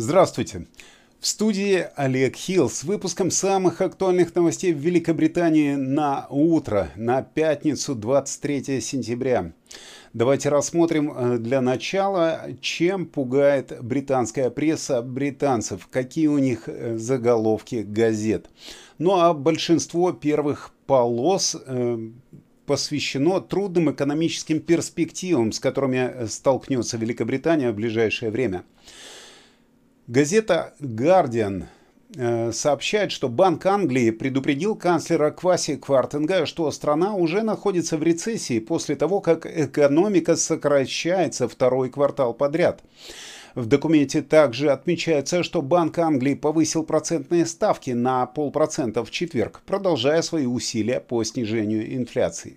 Здравствуйте. В студии Олег Хилл с выпуском самых актуальных новостей в Великобритании на утро, на пятницу 23 сентября. Давайте рассмотрим э, для начала, чем пугает британская пресса британцев, какие у них э, заголовки газет. Ну а большинство первых полос э, посвящено трудным экономическим перспективам, с которыми столкнется Великобритания в ближайшее время. Газета «Гардиан» э, сообщает, что Банк Англии предупредил канцлера Кваси Квартенга, что страна уже находится в рецессии после того, как экономика сокращается второй квартал подряд. В документе также отмечается, что Банк Англии повысил процентные ставки на полпроцента в четверг, продолжая свои усилия по снижению инфляции.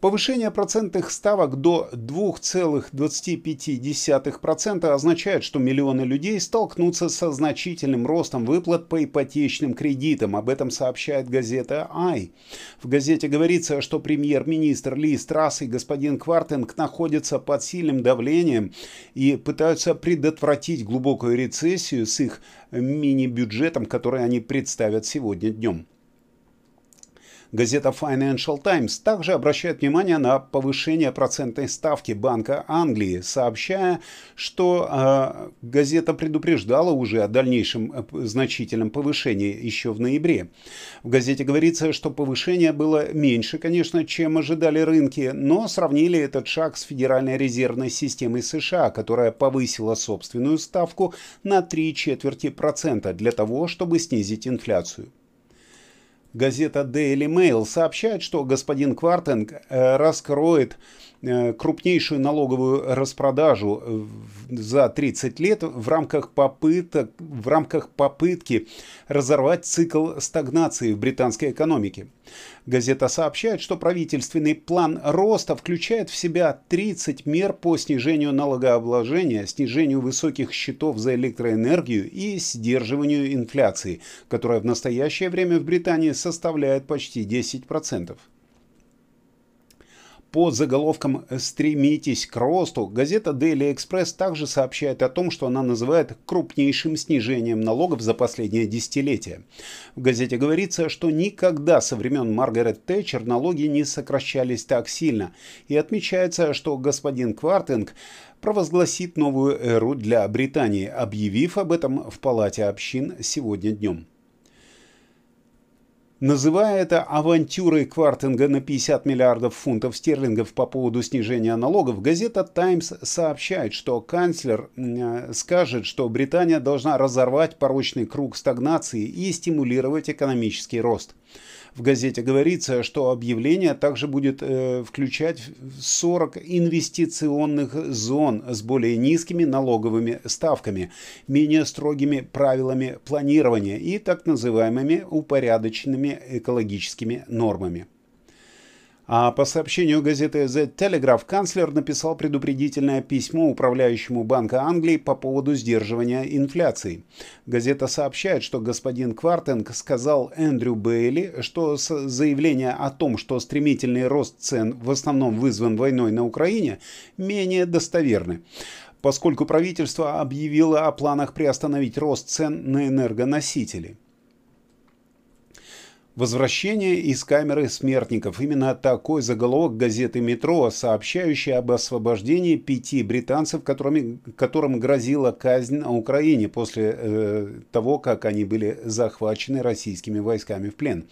Повышение процентных ставок до 2,25% означает, что миллионы людей столкнутся со значительным ростом выплат по ипотечным кредитам. Об этом сообщает газета «Ай». В газете говорится, что премьер-министр Ли Страсс и господин Квартинг находятся под сильным давлением и пытаются предотвратить глубокую рецессию с их мини-бюджетом, который они представят сегодня днем. Газета Financial Times также обращает внимание на повышение процентной ставки Банка Англии, сообщая, что э, газета предупреждала уже о дальнейшем э, значительном повышении еще в ноябре. В газете говорится, что повышение было меньше, конечно, чем ожидали рынки, но сравнили этот шаг с Федеральной резервной системой США, которая повысила собственную ставку на три четверти процента для того, чтобы снизить инфляцию. Газета Daily Mail сообщает, что господин Квартенг э, раскроет крупнейшую налоговую распродажу э, за 30 лет в рамках, попыток, в рамках попытки разорвать цикл стагнации в британской экономике. Газета сообщает, что правительственный план роста включает в себя 30 мер по снижению налогообложения, снижению высоких счетов за электроэнергию и сдерживанию инфляции, которая в настоящее время в Британии составляет почти 10% под заголовком «Стремитесь к росту» газета Daily Express также сообщает о том, что она называет крупнейшим снижением налогов за последнее десятилетие. В газете говорится, что никогда со времен Маргарет Тэтчер налоги не сокращались так сильно, и отмечается, что господин Квартинг провозгласит новую эру для Британии, объявив об этом в Палате общин сегодня днем. Называя это авантюрой Квартинга на 50 миллиардов фунтов стерлингов по поводу снижения налогов, газета «Таймс» сообщает, что канцлер э, скажет, что Британия должна разорвать порочный круг стагнации и стимулировать экономический рост. В газете говорится, что объявление также будет э, включать 40 инвестиционных зон с более низкими налоговыми ставками, менее строгими правилами планирования и так называемыми упорядоченными экологическими нормами. А по сообщению газеты The Telegraph, канцлер написал предупредительное письмо управляющему Банка Англии по поводу сдерживания инфляции. Газета сообщает, что господин Квартенг сказал Эндрю Бейли, что заявление о том, что стремительный рост цен в основном вызван войной на Украине, менее достоверны поскольку правительство объявило о планах приостановить рост цен на энергоносители. Возвращение из камеры смертников. Именно такой заголовок газеты «Метро», сообщающий об освобождении пяти британцев, которыми, которым грозила казнь на Украине после э, того, как они были захвачены российскими войсками в плен.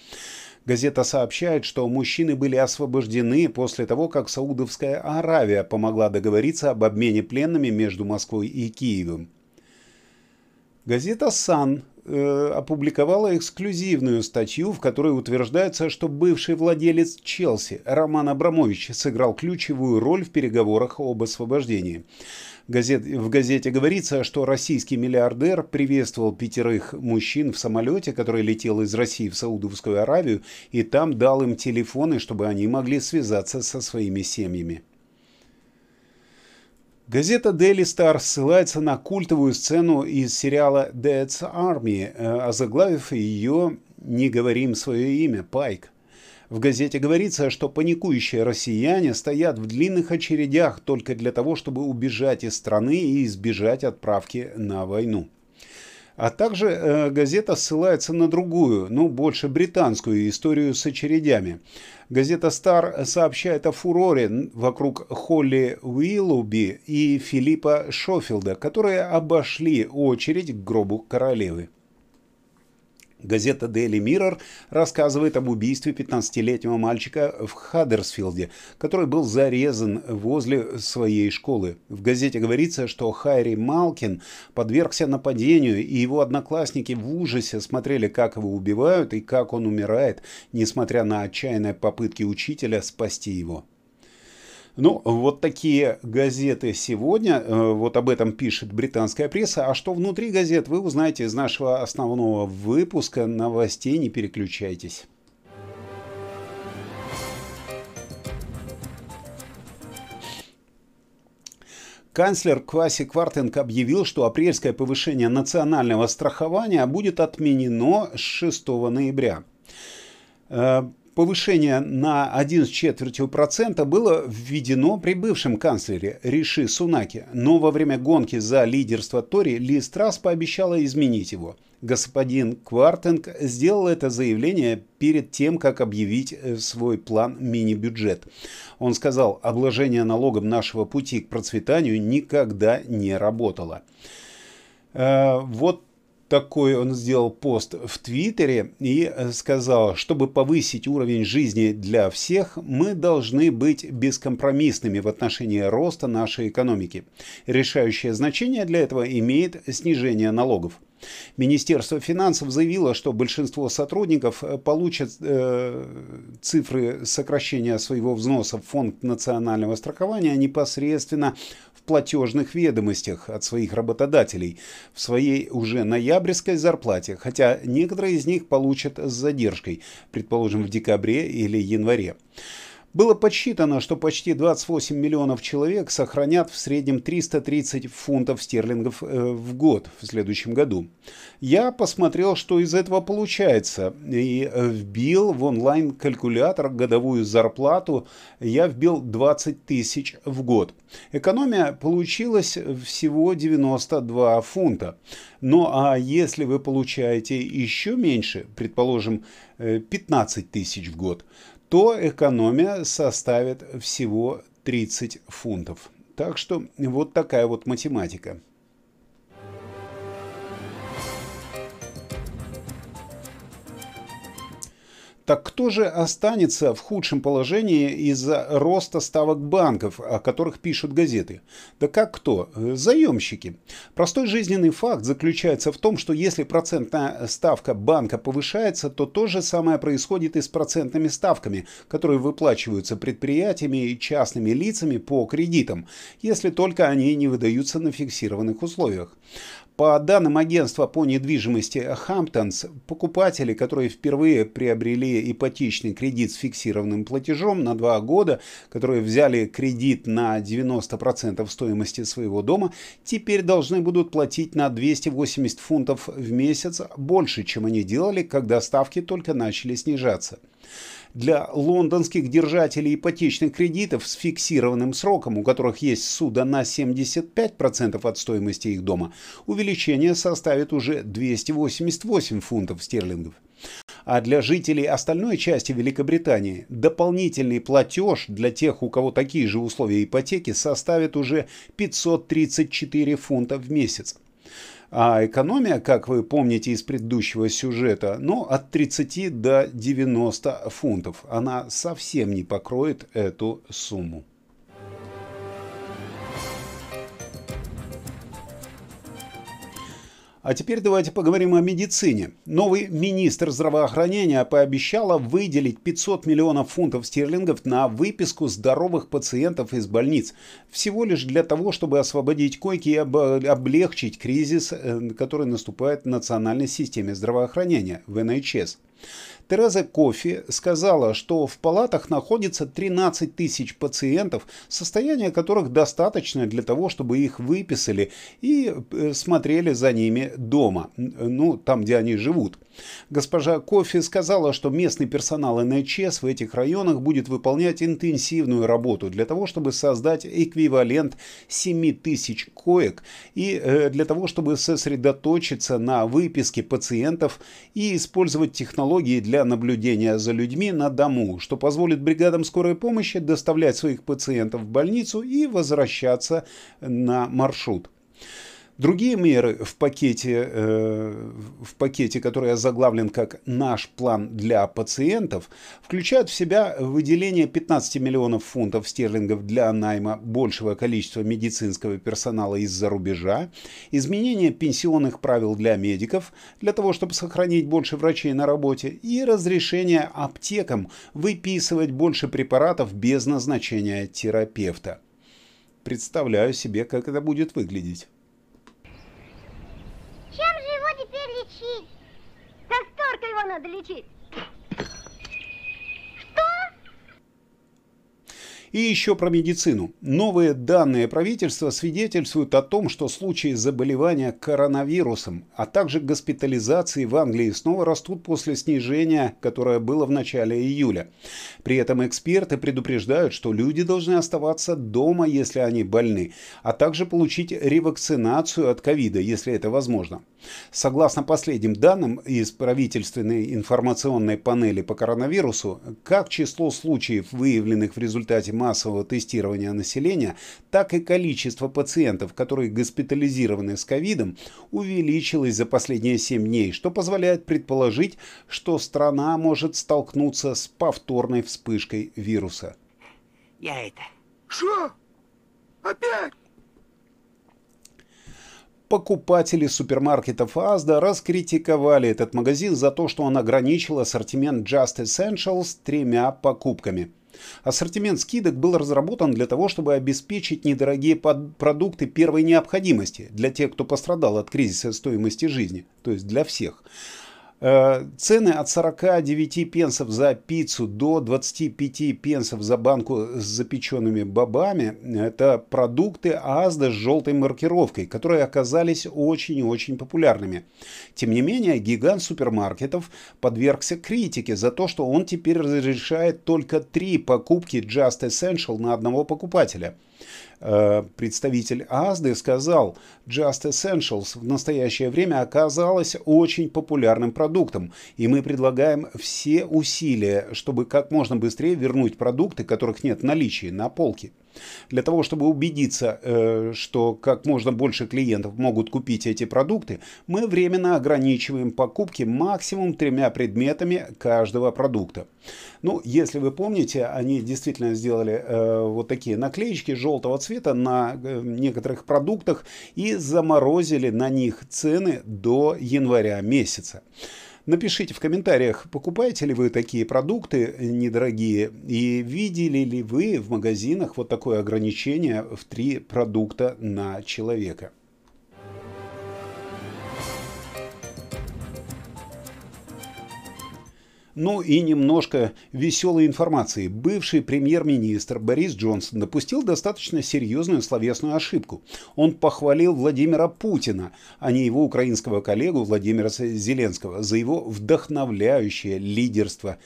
Газета сообщает, что мужчины были освобождены после того, как Саудовская Аравия помогла договориться об обмене пленными между Москвой и Киевом. Газета «Сан» э, опубликовала эксклюзивную статью, в которой утверждается, что бывший владелец Челси Роман Абрамович сыграл ключевую роль в переговорах об освобождении. Газет, в газете говорится, что российский миллиардер приветствовал пятерых мужчин в самолете, который летел из России в Саудовскую Аравию, и там дал им телефоны, чтобы они могли связаться со своими семьями. Газета Daily Star ссылается на культовую сцену из сериала Dead's Army, э, озаглавив ее «Не говорим свое имя, Пайк». В газете говорится, что паникующие россияне стоят в длинных очередях только для того, чтобы убежать из страны и избежать отправки на войну. А также э, газета ссылается на другую, ну больше британскую историю с очередями. Газета «Стар» сообщает о фуроре вокруг Холли Уиллуби и Филиппа Шофилда, которые обошли очередь к гробу королевы. Газета Daily Mirror рассказывает об убийстве 15-летнего мальчика в Хаддерсфилде, который был зарезан возле своей школы. В газете говорится, что Хайри Малкин подвергся нападению, и его одноклассники в ужасе смотрели, как его убивают и как он умирает, несмотря на отчаянные попытки учителя спасти его. Ну, вот такие газеты сегодня, э, вот об этом пишет британская пресса. А что внутри газет, вы узнаете из нашего основного выпуска новостей. Не переключайтесь. Канцлер Кваси Квартенко объявил, что апрельское повышение национального страхования будет отменено с 6 ноября. Повышение на 1 с четвертью процента было введено при бывшем канцлере Риши Сунаки, но во время гонки за лидерство Тори Ли Страс пообещала изменить его. Господин Квартенг сделал это заявление перед тем, как объявить э, свой план мини-бюджет. Он сказал, обложение налогом нашего пути к процветанию никогда не работало. Э, вот такой он сделал пост в Твиттере и э, сказал, чтобы повысить уровень жизни для всех, мы должны быть бескомпромиссными в отношении роста нашей экономики. Решающее значение для этого имеет снижение налогов. Министерство финансов заявило, что большинство сотрудников э, получат э, цифры сокращения своего взноса в фонд национального страхования непосредственно платежных ведомостях от своих работодателей в своей уже ноябрьской зарплате, хотя некоторые из них получат с задержкой, предположим, в декабре или январе. Было подсчитано, что почти 28 миллионов человек сохранят в среднем 330 фунтов стерлингов э, в год в следующем году. Я посмотрел, что из этого получается, и вбил в онлайн-калькулятор годовую зарплату, я вбил 20 тысяч в год. Экономия получилась всего 92 фунта. Ну а если вы получаете еще меньше, предположим, 15 э, тысяч в год, то экономия составит всего 30 фунтов. Так что вот такая вот математика. Так кто же останется в худшем положении из-за роста ставок банков, о которых пишут газеты? Да как кто? Заемщики. Простой жизненный факт заключается в том, что если процентная ставка банка повышается, то то же самое происходит и с процентными ставками, которые выплачиваются предприятиями и частными лицами по кредитам, если только они не выдаются на фиксированных условиях. По данным агентства по недвижимости Hamptons, покупатели, которые впервые приобрели ипотечный кредит с фиксированным платежом на 2 года, которые взяли кредит на 90% стоимости своего дома, теперь должны будут платить на 280 фунтов в месяц больше, чем они делали, когда ставки только начали снижаться для лондонских держателей ипотечных кредитов с фиксированным сроком, у которых есть суда на 75% от стоимости их дома, увеличение составит уже 288 фунтов стерлингов. А для жителей остальной части Великобритании дополнительный платеж для тех, у кого такие же условия ипотеки, составит уже 534 фунта в месяц. А экономия, как вы помните из предыдущего сюжета, ну, от 30 до 90 фунтов. Она совсем не покроет эту сумму. А теперь давайте поговорим о медицине. Новый министр здравоохранения пообещала выделить 500 миллионов фунтов стерлингов на выписку здоровых пациентов из больниц. Всего лишь для того, чтобы освободить койки и облегчить кризис, э, который наступает в национальной системе здравоохранения, в НХС. Тереза Кофи сказала, что в палатах находится 13 тысяч пациентов, состояние которых достаточно для того, чтобы их выписали и э, смотрели за ними дома, ну, там, где они живут. Госпожа Кофи сказала, что местный персонал НХС в этих районах будет выполнять интенсивную работу для того, чтобы создать эквивалент 7 тысяч коек и э, для того, чтобы сосредоточиться на выписке пациентов и использовать технологии для наблюдения за людьми на дому, что позволит бригадам скорой помощи доставлять своих пациентов в больницу и возвращаться на маршрут. Другие меры в пакете, э, в пакете, который озаглавлен как «Наш план для пациентов», включают в себя выделение 15 миллионов фунтов стерлингов для найма большего количества медицинского персонала из-за рубежа, изменение пенсионных правил для медиков для того, чтобы сохранить больше врачей на работе и разрешение аптекам выписывать больше препаратов без назначения терапевта. Представляю себе, как это будет выглядеть. лечить. Как только его надо лечить. И еще про медицину. Новые данные правительства свидетельствуют о том, что случаи заболевания коронавирусом, а также госпитализации в Англии снова растут после снижения, которое было в начале июля. При этом эксперты предупреждают, что люди должны оставаться дома, если они больны, а также получить ревакцинацию от ковида, если это возможно. Согласно последним данным из правительственной информационной панели по коронавирусу, как число случаев, выявленных в результате массового тестирования населения, так и количество пациентов, которые госпитализированы с ковидом, увеличилось за последние 7 дней, что позволяет предположить, что страна может столкнуться с повторной вспышкой вируса. Я это... Что? Опять? Покупатели супермаркетов Asda раскритиковали этот магазин за то, что он ограничил ассортимент Just Essentials тремя покупками. Ассортимент скидок был разработан для того, чтобы обеспечить недорогие продукты первой необходимости для тех, кто пострадал от кризиса стоимости жизни, то есть для всех. Э, цены от 49 пенсов за пиццу до 25 пенсов за банку с запеченными бобами – это продукты Азда с желтой маркировкой, которые оказались очень и очень популярными. Тем не менее, гигант супермаркетов подвергся критике за то, что он теперь разрешает только три покупки Just Essential на одного покупателя – представитель Азды сказал, Just Essentials в настоящее время оказалась очень популярным продуктом, и мы предлагаем все усилия, чтобы как можно быстрее вернуть продукты, которых нет в наличии, на полке. Для того, чтобы убедиться, э, что как можно больше клиентов могут купить эти продукты, мы временно ограничиваем покупки максимум тремя предметами каждого продукта. Ну, если вы помните, они действительно сделали э, вот такие наклеечки желтого цвета на э, некоторых продуктах и заморозили на них цены до января месяца. Напишите в комментариях, покупаете ли вы такие продукты недорогие и видели ли вы в магазинах вот такое ограничение в три продукта на человека. Ну и немножко веселой информации. Бывший премьер-министр Борис Джонсон допустил достаточно серьезную словесную ошибку. Он похвалил Владимира Путина, а не его украинского коллегу Владимира Зеленского, за его вдохновляющее лидерство.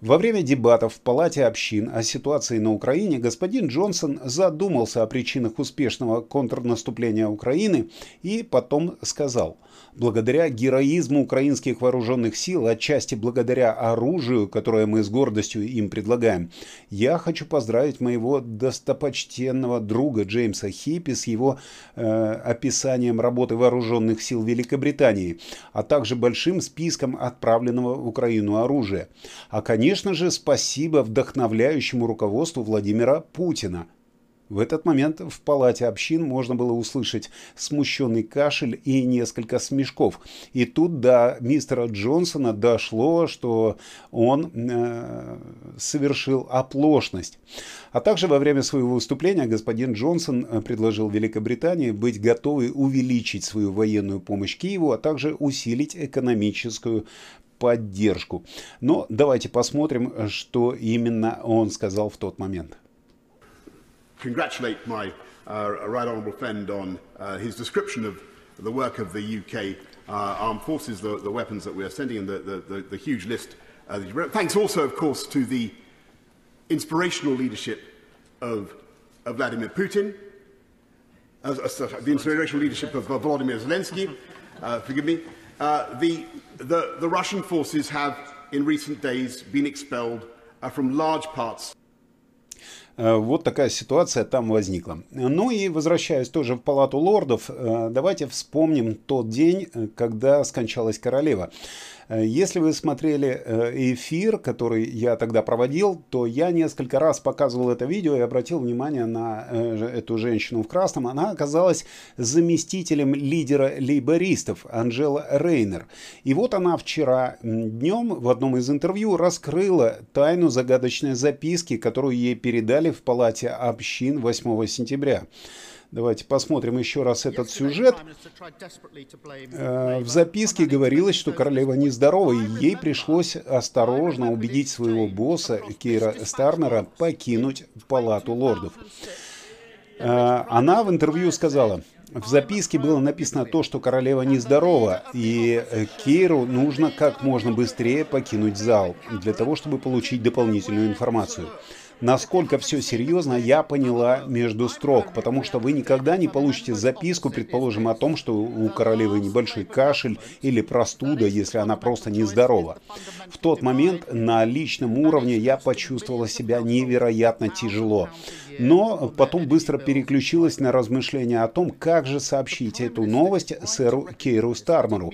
Во время дебатов в Палате общин о ситуации на Украине господин Джонсон задумался о причинах успешного контрнаступления Украины и потом сказал – благодаря героизму украинских вооруженных сил, отчасти благодаря оружию, которое мы с гордостью им предлагаем, я хочу поздравить моего достопочтенного друга Джеймса Хиппи с его э, описанием работы вооруженных сил Великобритании, а также большим списком отправленного в Украину оружия. А, конечно же, спасибо вдохновляющему руководству Владимира Путина – в этот момент в палате общин можно было услышать смущенный кашель и несколько смешков. И тут до мистера Джонсона дошло, что он э, совершил оплошность. А также во время своего выступления господин Джонсон э, предложил Великобритании быть готовой увеличить свою военную помощь Киеву, а также усилить экономическую поддержку. Но давайте посмотрим, что именно он сказал в тот момент. Congratulate my uh, right honourable friend on uh, his description of the work of the UK uh, armed forces, the, the, weapons that we are sending, and the, the, the huge list. Uh, thanks also, of course, to the inspirational leadership of, of Vladimir Putin, uh, the inspirational leadership of Volodymyr Zelensky, uh, forgive me. Uh, the, the, the Russian forces have, in recent days, been expelled uh, from large parts вот такая ситуация там возникла. Ну и возвращаясь тоже в палату лордов, э, давайте вспомним тот день, э, когда скончалась королева. Э, если вы смотрели э, эфир, который я тогда проводил, то я несколько раз показывал это видео и обратил внимание на э, эту женщину в красном. Она оказалась заместителем лидера лейбористов Анжела Рейнер. И вот она вчера днем в одном из интервью раскрыла тайну загадочной записки, которую ей передали в палате общин 8 сентября. Давайте посмотрим еще раз этот сюжет. Э, в записке говорилось, что королева нездорова, и ей пришлось осторожно убедить своего босса Кейра Стармера покинуть палату лордов. Э, она в интервью сказала, в записке было написано то, что королева нездорова, и Кейру нужно как можно быстрее покинуть зал, для того, чтобы получить дополнительную информацию насколько все серьезно, я поняла между строк, потому что вы никогда не получите записку, предположим, о том, что у королевы небольшой кашель или простуда, если она просто нездорова. В тот момент на личном уровне я почувствовала себя невероятно тяжело. Но потом быстро переключилась на размышления о том, как же сообщить эту новость сэру Кейру Стармеру,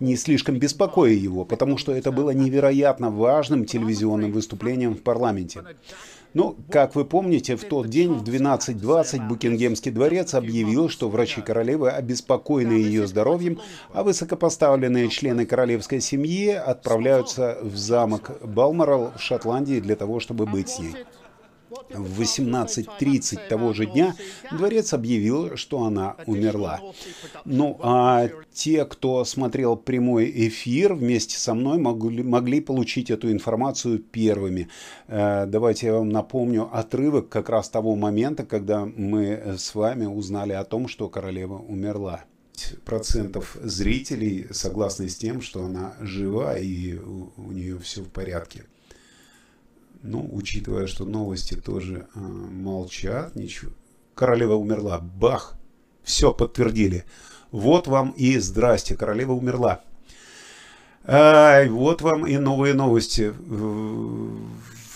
не слишком беспокоя его, потому что это было невероятно важным телевизионным выступлением в парламенте. Ну, как вы помните, в тот день в 12.20 Букингемский дворец объявил, что врачи королевы обеспокоены ее здоровьем, а высокопоставленные члены королевской семьи отправляются в замок Балморал в Шотландии для того, чтобы быть с ней. В 18.30 того же дня дворец объявил, что она умерла. Ну, а те, кто смотрел прямой эфир вместе со мной, могли, могли получить эту информацию первыми. Э, давайте я вам напомню отрывок как раз того момента, когда мы с вами узнали о том, что королева умерла процентов зрителей согласны с тем, что она жива и у нее все в порядке. Ну, учитывая, что новости тоже э, молчат, ничего. Королева умерла. Бах! Все подтвердили. Вот вам и здрасте, королева умерла. Ай, вот вам и новые новости.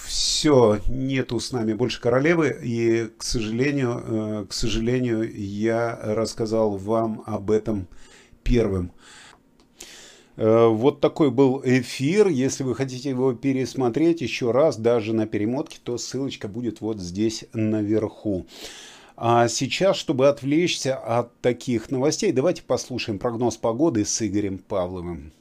Все, нету с нами больше королевы, и, к сожалению, э, к сожалению, я рассказал вам об этом первым. Э, вот такой был эфир. Если вы хотите его пересмотреть еще раз, даже на перемотке, то ссылочка будет вот здесь наверху. А сейчас, чтобы отвлечься от таких новостей, давайте послушаем прогноз погоды с Игорем Павловым.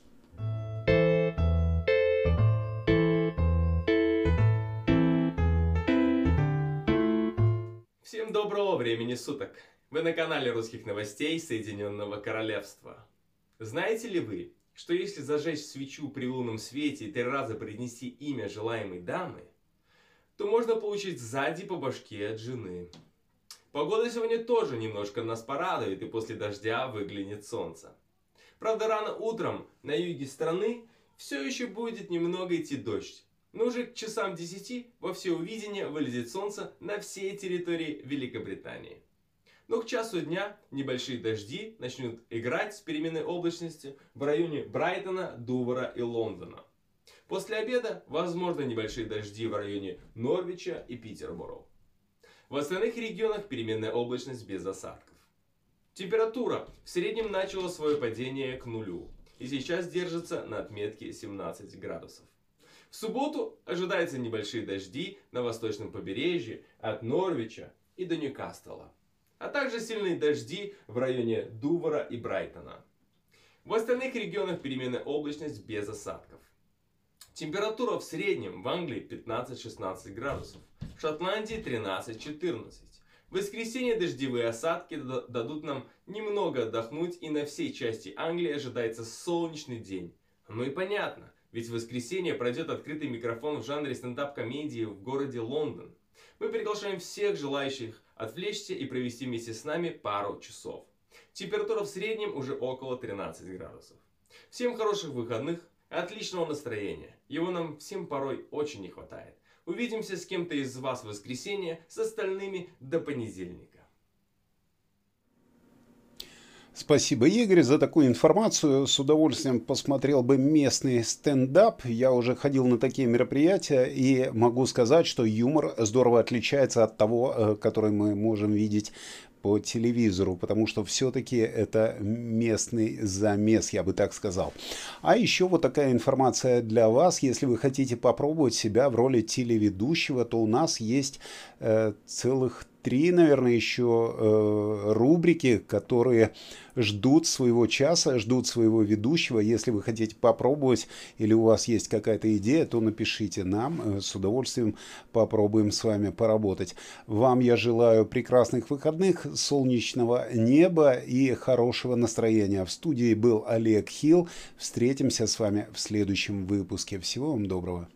Всем доброго времени суток! Вы на канале русских новостей Соединенного Королевства. Знаете ли вы, что если зажечь свечу при лунном свете и три раза произнести имя желаемой дамы, то можно получить сзади по башке от жены. Погода сегодня тоже немножко нас порадует, и после дождя выглянет солнце. Правда, рано утром на юге страны все еще будет немного идти дождь. Но уже к часам 10 во все увидение вылезет солнце на всей территории Великобритании. Но к часу дня небольшие дожди начнут играть с переменной облачности в районе Брайтона, Дувара и Лондона. После обеда возможны небольшие дожди в районе Норвича и Питерборо. В остальных регионах переменная облачность без осадков. Температура в среднем начала свое падение к нулю и сейчас держится на отметке 17 градусов. В субботу ожидаются небольшие дожди на восточном побережье от Норвича и до Ньюкасла а также сильные дожди в районе Дувара и Брайтона. В остальных регионах переменная облачность без осадков. Температура в среднем в Англии 15-16 градусов, в Шотландии 13-14. В воскресенье дождевые осадки дадут нам немного отдохнуть и на всей части Англии ожидается солнечный день. Ну и понятно, Ведь в воскресенье пройдет открытый микрофон в жанре стендап-комедии в городе Лондон. Мы приглашаем всех желающих отвлечься и провести вместе с нами пару часов. Температура в среднем уже около 13 градусов. Всем хороших выходных, отличного настроения. Его нам всем порой очень не хватает. Увидимся с кем-то из вас в воскресенье, с остальными до понедельника. Спасибо, Игорь, за такую информацию. С удовольствием посмотрел бы местный стендап. Я уже ходил на такие мероприятия и могу сказать, что юмор здорово отличается от того, э, который мы можем видеть по телевизору, потому что все-таки это местный замес, я бы так сказал. А еще вот такая информация для вас. Если вы хотите попробовать себя в роли телеведущего, то у нас есть э, целых три, наверное, еще э, рубрики, которые ждут своего часа, ждут своего ведущего. Если вы хотите попробовать или у вас есть какая-то идея, то напишите нам. Э, с удовольствием попробуем с вами поработать. Вам я желаю прекрасных выходных, солнечного неба и хорошего настроения. В студии был Олег Хилл. Встретимся с вами в следующем выпуске. Всего вам доброго.